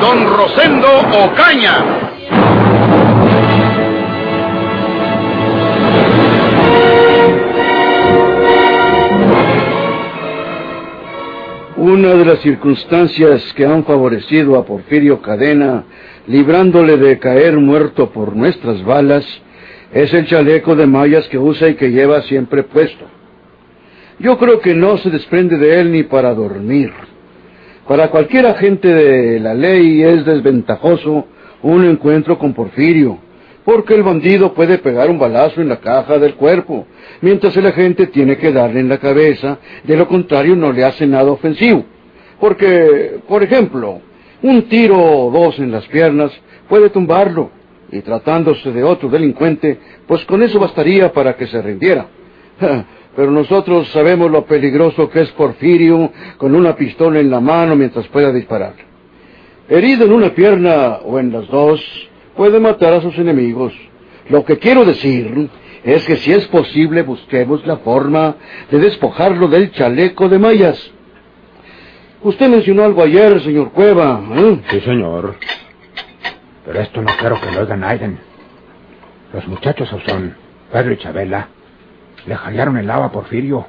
Don Rosendo Ocaña. Una de las circunstancias que han favorecido a Porfirio Cadena, librándole de caer muerto por nuestras balas, es el chaleco de mallas que usa y que lleva siempre puesto. Yo creo que no se desprende de él ni para dormir. Para cualquier agente de la ley es desventajoso un encuentro con Porfirio, porque el bandido puede pegar un balazo en la caja del cuerpo, mientras el agente tiene que darle en la cabeza, de lo contrario no le hace nada ofensivo. Porque, por ejemplo, un tiro o dos en las piernas puede tumbarlo, y tratándose de otro delincuente, pues con eso bastaría para que se rindiera. Pero nosotros sabemos lo peligroso que es Porfirio con una pistola en la mano mientras pueda disparar. Herido en una pierna o en las dos, puede matar a sus enemigos. Lo que quiero decir es que si es posible busquemos la forma de despojarlo del chaleco de mallas. Usted mencionó algo ayer, señor Cueva. ¿eh? Sí, señor. Pero esto no quiero que lo oigan Aiden. Los muchachos son Pedro y Chabela, le jalearon el lava a Porfirio.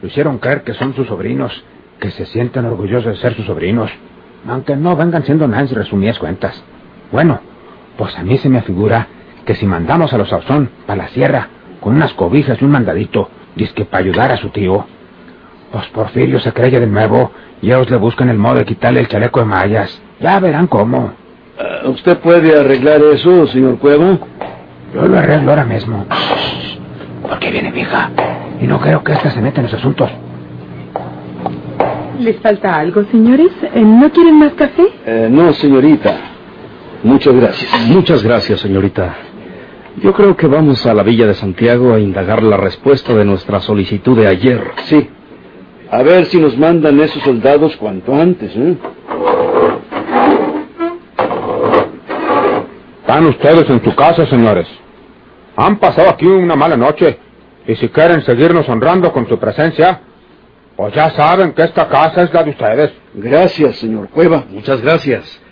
Lo hicieron creer que son sus sobrinos, que se sienten orgullosos de ser sus sobrinos, aunque no vengan siendo Nancy resumidas cuentas. Bueno, pues a mí se me figura que si mandamos a los Sauzón para la sierra con unas cobijas y un mandadito, que para ayudar a su tío, pues Porfirio se cree de nuevo y ellos le buscan el modo de quitarle el chaleco de mallas. Ya verán cómo. Uh, ¿Usted puede arreglar eso, señor Cueva? Yo lo arreglo ahora mismo. Porque viene vieja. Y no creo que ésta se meta en los asuntos. ¿Les falta algo, señores? Eh, ¿No quieren más café? Eh, no, señorita. Muchas gracias. Muchas gracias, señorita. Yo creo que vamos a la Villa de Santiago a indagar la respuesta de nuestra solicitud de ayer. Sí. A ver si nos mandan esos soldados cuanto antes, ¿eh? Están ustedes en su casa, señores. Han pasado aquí una mala noche. Y si quieren seguirnos honrando con su presencia, pues ya saben que esta casa es la de ustedes. Gracias, señor Cueva. Muchas gracias.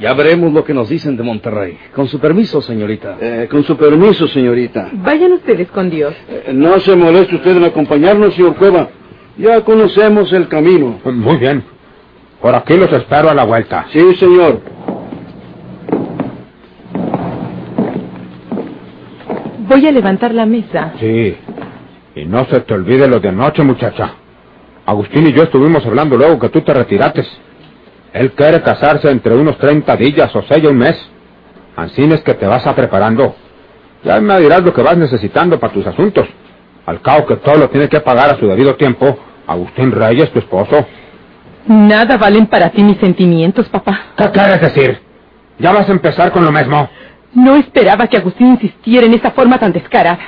Ya veremos lo que nos dicen de Monterrey. Con su permiso, señorita. Eh, con su permiso, señorita. Vayan ustedes con Dios. Eh, no se moleste usted en acompañarnos, señor Cueva. Ya conocemos el camino. Muy bien. Por aquí los espero a la vuelta. Sí, señor. Voy a levantar la mesa. Sí. Y no se te olvide lo de anoche, muchacha. Agustín y yo estuvimos hablando luego que tú te retirates. Él quiere casarse entre unos 30 días o seis un mes. Así es que te vas a preparando. Ya me dirás lo que vas necesitando para tus asuntos. Al cabo que todo lo tiene que pagar a su debido tiempo, Agustín Reyes, tu esposo. Nada valen para ti mis sentimientos, papá. ¿Qué quieres decir? ¿Ya vas a empezar con lo mismo? No esperaba que Agustín insistiera en esa forma tan descarada.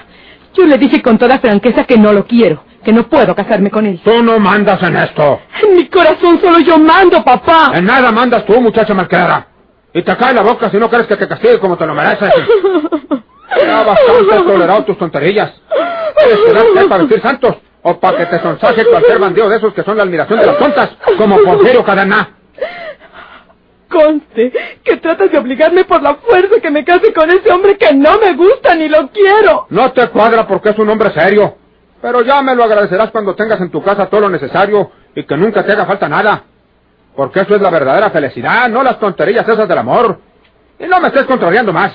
Yo le dije con toda franqueza que no lo quiero, que no puedo casarme con él. Tú no mandas en esto. En mi corazón solo yo mando, papá. En nada mandas tú, muchacha malcriada. Y te cae la boca si no quieres que te castigue como te lo mereces. ya bastante has tolerado tus tonterías. ¿Quieres quedarte para vestir santos? ¿O para que te sonsaje cualquier bandido de esos que son la admiración de las tontas? Como Porfirio Cadena. Conste que tratas de obligarme por la fuerza que me case con ese hombre que no me gusta ni lo quiero. No te cuadra porque es un hombre serio. Pero ya me lo agradecerás cuando tengas en tu casa todo lo necesario y que nunca te haga falta nada. Porque eso es la verdadera felicidad, no las tonterías esas del amor. Y no me estés contrariando más.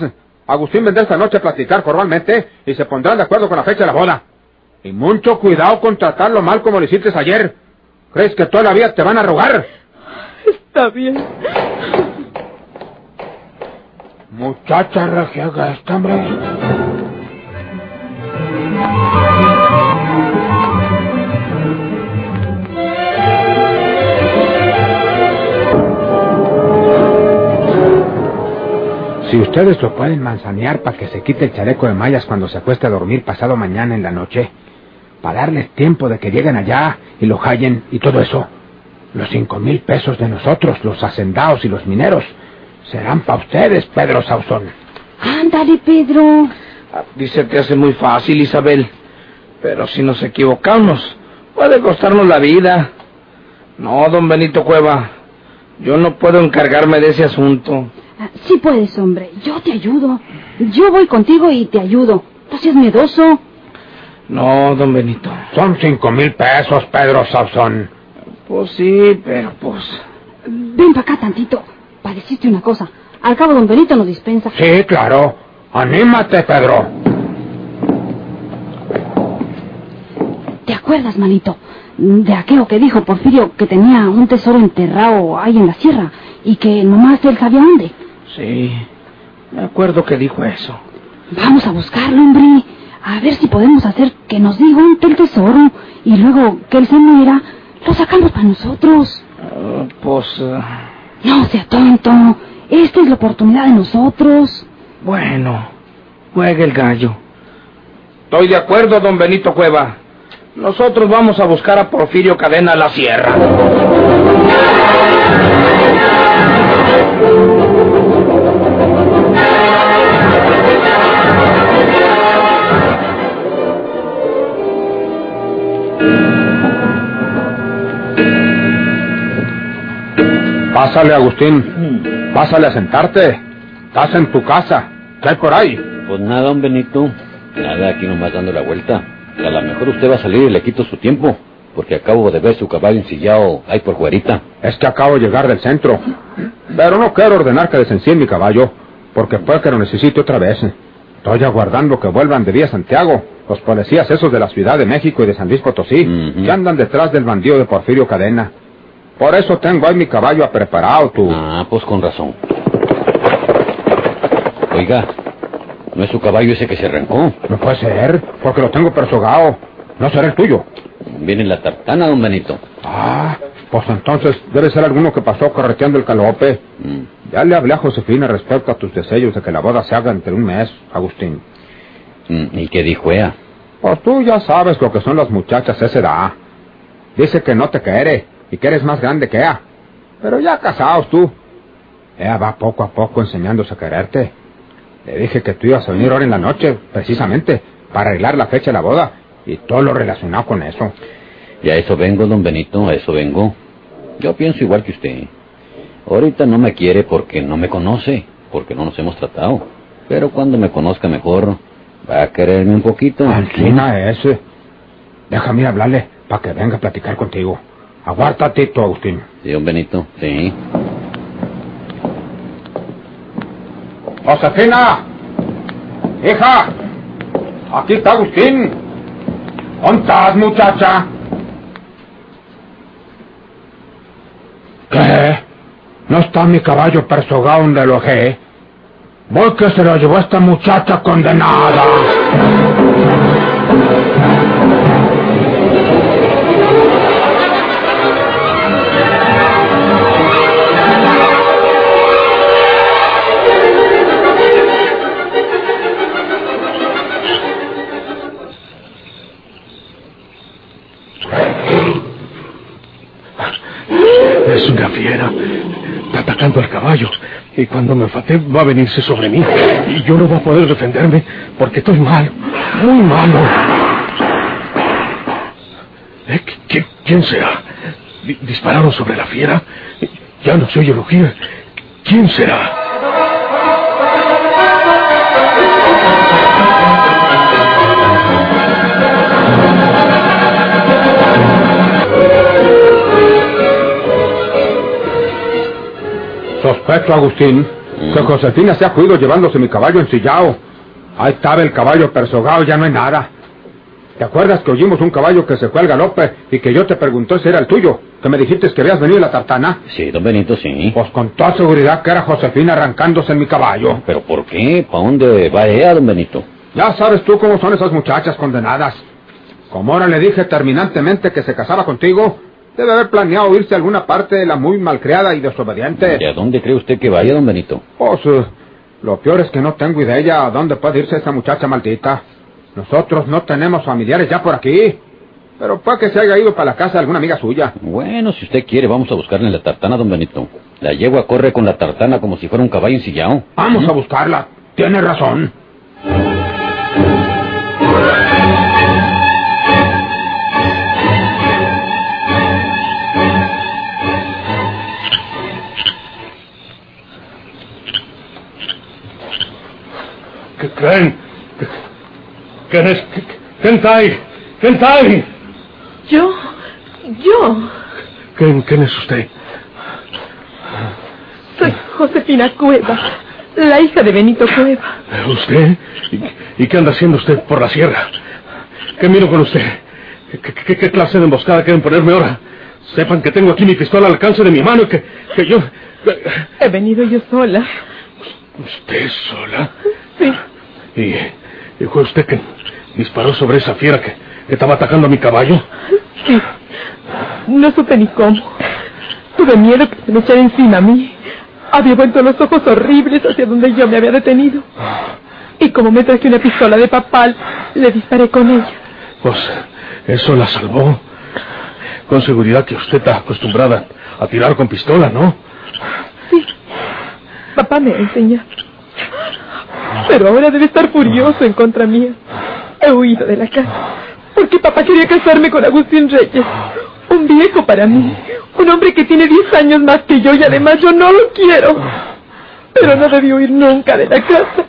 Agustín vendrá esta noche a platicar formalmente y se pondrán de acuerdo con la fecha de la boda. Y mucho cuidado con tratarlo mal como lo hiciste ayer. ¿Crees que todavía te van a rogar? Está bien. Muchacha regiega esta, hombre. Si ustedes lo pueden manzanear para que se quite el chaleco de mallas cuando se acueste a dormir pasado mañana en la noche, para darles tiempo de que lleguen allá y lo hallen y todo eso, los cinco mil pesos de nosotros, los hacendados y los mineros, serán para ustedes, Pedro Sauzón. Ándale, Pedro. Ah, Dice que hace muy fácil, Isabel. Pero si nos equivocamos, puede costarnos la vida. No, don Benito Cueva, yo no puedo encargarme de ese asunto. Ah, Sí puedes, hombre. Yo te ayudo. Yo voy contigo y te ayudo. No seas miedoso. No, don Benito. Son cinco mil pesos, Pedro Sauzón. Pues sí, pero pues... Ven para acá tantito. Para decirte una cosa. Al cabo, don Benito nos dispensa. Sí, claro. Anímate, Pedro. ¿Te acuerdas, manito? De aquello que dijo Porfirio que tenía un tesoro enterrado ahí en la sierra y que nomás él sabía dónde. Sí, me acuerdo que dijo eso. Vamos a buscarlo, hombre. A ver si podemos hacer que nos diga está el tesoro y luego que él se muera, lo sacamos para nosotros. Ah, pues... ah, No sea tonto. Esta es la oportunidad de nosotros. bueno, juegue el gallo. Estoy de acuerdo, don Benito Cueva. Nosotros vamos a buscar a Porfirio Cadena a la sierra. Pásale, Agustín. Pásale a sentarte. Estás en tu casa. ¿Qué hay por ahí? Pues nada, don Benito. Nada, aquí nomás dando la vuelta. A lo mejor usted va a salir y le quito su tiempo. Porque acabo de ver su caballo ensillado ahí por Juerita. Es que acabo de llegar del centro. Pero no quiero ordenar que desencien mi caballo, porque puede que lo necesite otra vez. Estoy aguardando que vuelvan de vía Santiago, los policías esos de la Ciudad de México y de San Luis Potosí, que andan detrás del bandido de Porfirio Cadena. Por eso tengo ahí mi caballo preparado, tú. Ah, pues con razón. Oiga, ¿no es su caballo ese que se arrancó? No puede ser, porque lo tengo persogado. No será el tuyo. Viene la tartana, don Benito. Ah, pues entonces debe ser alguno que pasó correteando el calope. Mm, Ya le hablé a Josefina respecto a tus deseos de que la boda se haga entre un mes, Agustín. mm, ¿Y qué dijo ella? Pues tú ya sabes lo que son las muchachas esa edad. Dice que no te quiere y que eres más grande que ella. Pero ya casados tú. Ella va poco a poco enseñándose a quererte. Le dije que tú ibas a venir ahora en la noche, precisamente, para arreglar la fecha de la boda y todo lo relacionado con eso. Y a eso vengo, don Benito, a eso vengo. Yo pienso igual que usted. Ahorita no me quiere porque no me conoce, porque no nos hemos tratado. Pero cuando me conozca mejor, va a quererme un poquito. Alquina ese. Déjame hablarle para que venga a platicar contigo. Aguártate tú, Agustín. Sí, don Benito, sí. Josefina, hija, aquí está Agustín. ¿Dónde estás, muchacha? ¿Qué? ¿No está mi caballo persogado donde lo dejé? Voy que se lo llevó esta muchacha condenada. Y cuando me enfate va a venirse sobre mí. Y yo no voy a poder defenderme porque estoy mal. Muy malo. ¿Eh? ¿Qui- ¿Quién será? Di- ¿Dispararon sobre la fiera? Ya no se oye. ¿Quién será? Sospecho, Agustín, que Josefina se ha cuido llevándose mi caballo ensillado. Ahí estaba el caballo persogado, ya no hay nada. ¿Te acuerdas que oímos un caballo que se fue al galope y que yo te pregunté si era el tuyo? Que me dijiste que habías venido en la tartana. Sí, don Benito, sí. Pues con toda seguridad que era Josefina arrancándose en mi caballo. ¿Pero por qué? ¿Para dónde va ella, don Benito? Ya sabes tú cómo son esas muchachas condenadas. Como ahora le dije terminantemente que se casaba contigo, debe haber planeado irse a alguna parte de la muy malcriada y desobediente. ¿Y a dónde cree usted que vaya, don Benito? Pues, eh, Lo peor es que no tengo idea a dónde puede irse esa muchacha maldita. Nosotros no tenemos familiares ya por aquí. Pero puede que se haya ido para la casa de alguna amiga suya. Bueno, si usted quiere, vamos a buscarla en la tartana, don Benito. La yegua corre con la tartana como si fuera un caballo ensillado. Vamos a buscarla. Tiene razón. ¿Quién? ¿Quién es? ¿Quién está ahí? ¿Quién está ahí? Yo, yo, ¿Quién, quién es usted? soy Josefina Cueva, la hija de Benito Cueva. ¿Usted? ¿Y, y qué anda haciendo usted por la sierra? ¿Qué miro con usted? ¿Qué, qué- qué clase de emboscada quieren ponerme ahora? Sepan que tengo aquí mi pistola al alcance de mi mano y que, que yo... He venido yo sola. ¿Usted sola? Sí, ¿Y, y fue usted que disparó sobre esa fiera que, que estaba atacando a mi caballo? sí. No supe ni cómo. Tuve miedo que se me echara encima a mí. Había vuelto los ojos horribles hacia donde yo me había detenido. Y como me traje una pistola de papal, le disparé con ella. Pues eso la salvó. Con seguridad que usted está acostumbrada a tirar con pistola, ¿no? Sí, papá me enseñó. Pero ahora debe estar furioso en contra mía. He huido de la casa. Porque papá quería casarme con Agustín Reyes. Un viejo para mí. Un hombre que tiene 10 años más que yo y además yo no lo quiero. Pero no debí huir nunca de la casa.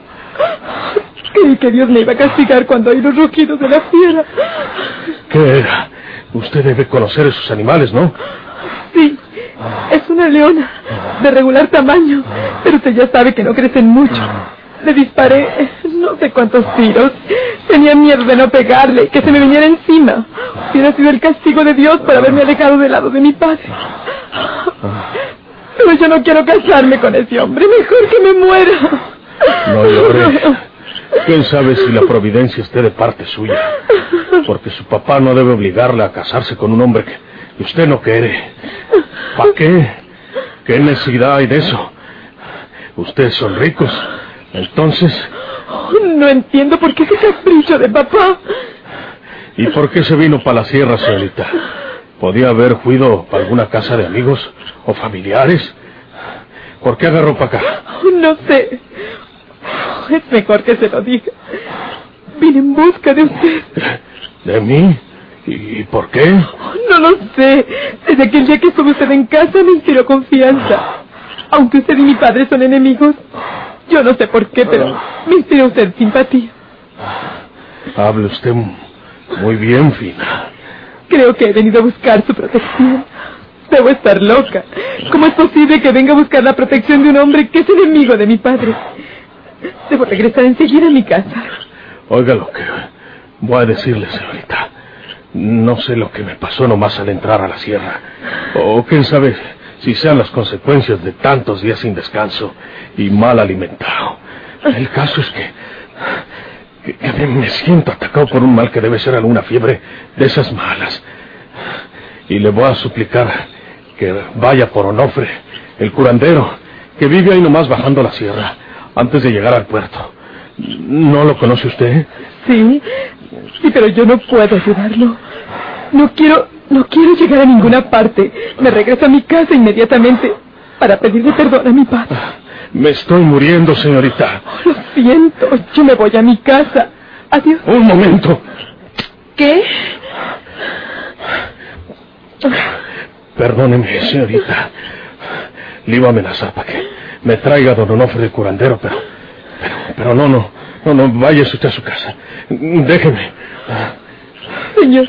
Creí que Dios me iba a castigar cuando oí los rugidos de la fiera. ¿Qué era? Usted debe conocer esos animales, ¿no? Sí, es una leona de regular tamaño, pero usted ya sabe que no crecen mucho. Le disparé no sé cuántos tiros. Tenía miedo de no pegarle, que se me viniera encima. Hubiera sido el castigo de Dios por haberme alejado del lado de mi padre. Pero yo no quiero casarme con ese hombre. Mejor que me muera. No llore. ¿Quién sabe si la providencia esté de parte suya? Porque su papá no debe obligarle a casarse con un hombre que usted no quiere. ¿Para qué? ¿Qué necesidad hay de eso? Ustedes son ricos. Entonces, No entiendo por qué ese capricho de papá. ¿y por qué se vino para la sierra, señorita? ¿Podía haber huido para alguna casa de amigos o familiares? ¿Por qué agarró para acá? No sé. Es mejor que se lo diga. Vine en busca de usted. ¿De mí? ¿Y por qué? No lo sé. Desde aquel día que estuvo usted en casa me inspiró confianza. Aunque usted y mi padre son enemigos, yo no sé por qué, pero me inspiró usted simpatía. Hable usted muy bien, Fina. Creo que he venido a buscar su protección. Debo estar loca. ¿Cómo es posible que venga a buscar la protección de un hombre que es enemigo de mi padre? Debo regresar enseguida a mi casa. Oiga lo que voy a decirle, señorita. No sé lo que me pasó nomás al entrar a la sierra. O quién sabe si sean las consecuencias de tantos días sin descanso y mal alimentado. El caso es que, que- me siento atacado por un mal que debe ser alguna fiebre de esas malas. Y le voy a suplicar que vaya por Onofre, el curandero, que vive ahí nomás bajando la sierra, antes de llegar al puerto. ¿No lo conoce usted? Sí, sí, pero yo no puedo ayudarlo. No quiero, no quiero llegar a ninguna parte. Me regreso a mi casa inmediatamente para pedirle perdón a mi padre. Me estoy muriendo, señorita. Lo siento, yo me voy a mi casa. Adiós. Un momento. ¿Qué? Perdóneme, señorita. Le iba a amenazar para que me traiga a don Onofre el curandero, pero, pero, pero no, no, no, no, váyase usted a su casa. Déjeme. Señor.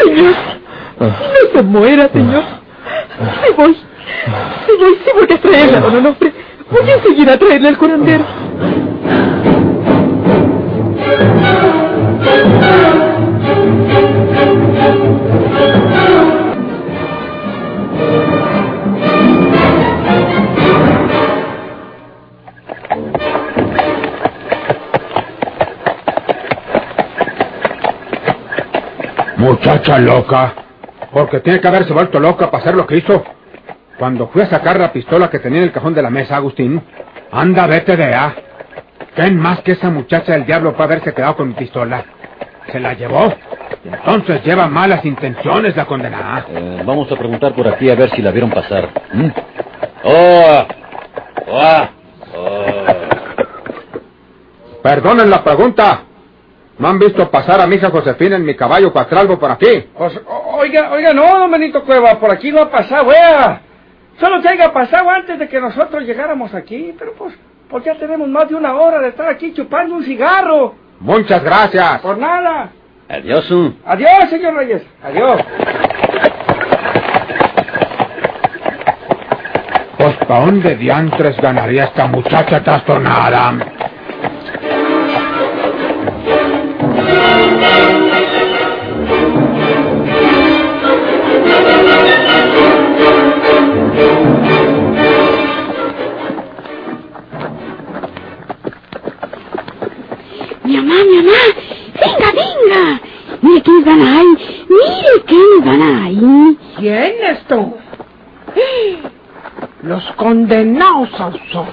Señor. No se muera, señor. Sí voy. Voy, sí voy a traerle a don Onofre. Voy a seguir a traerle al curandero. Muchacha loca. Porque tiene que haberse vuelto loca para hacer lo que hizo. Cuando fui a sacar la pistola que tenía en el cajón de la mesa, Agustín, Anda, vete de A. ¿Quién más que esa muchacha del diablo puede haberse quedado con mi pistola? Se la llevó. Y entonces lleva malas intenciones la condenada. Eh, vamos a preguntar por aquí a ver si la vieron pasar. ¿Mm? ¡Oh! ¡Oh! ¡Oh! Perdonen la pregunta. ¿No han visto pasar a mi hija Josefina en mi caballo patralbo por aquí? O- oiga, oiga, no, don Benito Cueva, por aquí no ha pasado, wea. Solo que haya pasado antes de que nosotros llegáramos aquí, pero pues, pues ya tenemos más de una hora de estar aquí chupando un cigarro. Muchas gracias. Por nada. Adiós. ¿eh? Adiós, señor Reyes. Adiós. Pues, ¿pa' dónde diantres ganaría esta muchacha trastornada? Condenados son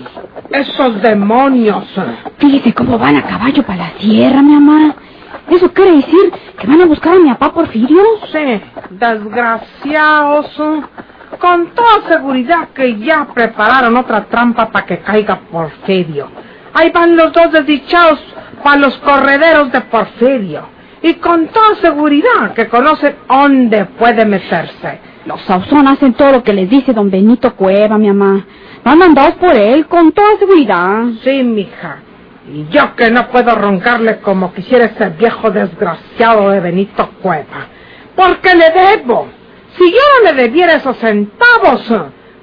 esos demonios. Fíjese cómo van a caballo para la sierra, mi mamá. ¿Eso quiere decir que van a buscar a mi papá Porfirio? Sí, desgraciados. Con toda seguridad que ya prepararon otra trampa para que caiga Porfirio. Ahí van los dos desdichados para los correderos de Porfirio. Y con toda seguridad que conocen dónde puede meterse. Los Sauzón hacen todo lo que les dice don Benito Cueva, mi mamá. Van mandados por él, con toda seguridad. Sí, mija. Y yo que no puedo roncarle como quisiera ese viejo desgraciado de Benito Cueva. Porque le debo. Si yo no le debiera esos centavos,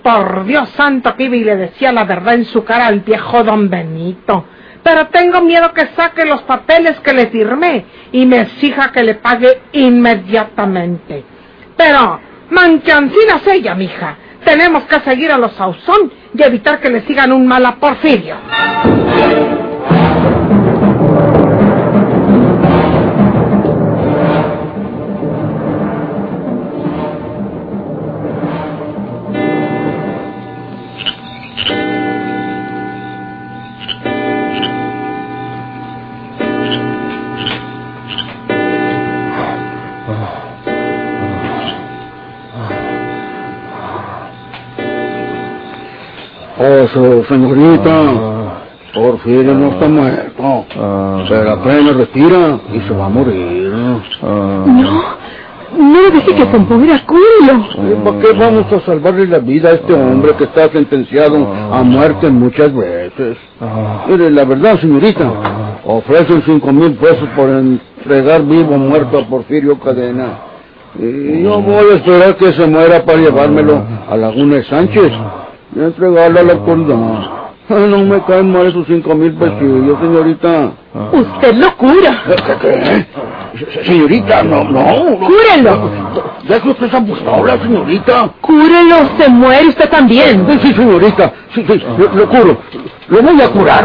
por Dios santo que iba y le decía la verdad en su cara al viejo don Benito. Pero tengo miedo que saque los papeles que le firmé y me exija que le pague inmediatamente. Pero, manchancinas ella, mija. Tenemos que seguir a los Sauzón y evitar que le sigan un mal a Porfirio. Oh, su- señorita. Porfirio no está muerto. Pero apenas respira y se va a morir. No, no le dije que compusiera culo. ¿Y ¿Por qué vamos a salvarle la vida a este hombre que está sentenciado a muerte muchas veces? Mire, la verdad, señorita, ofrecen cinco mil pesos por entregar vivo o muerto a Porfirio Cadena. Y yo voy a esperar que se muera para llevármelo a Laguna de Sánchez y entregarlo a la autoridad. Ay, No me caen mal esos cinco mil pesillos, señorita. Usted lo cura. ¿Qué? qué? Se- Señorita, no, no. Cúrelo. Deje usted esa pistola, señorita. Cúrelo, se muere usted también. Sí, sí, señorita. Sí, sí, lo, lo curo. Lo voy a curar.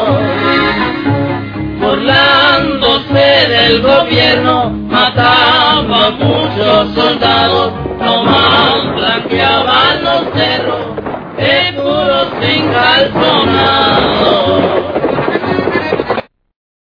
burlándose del gobierno, mataba a muchos soldados, nomás blanqueaban los cerros de puros encalzonados.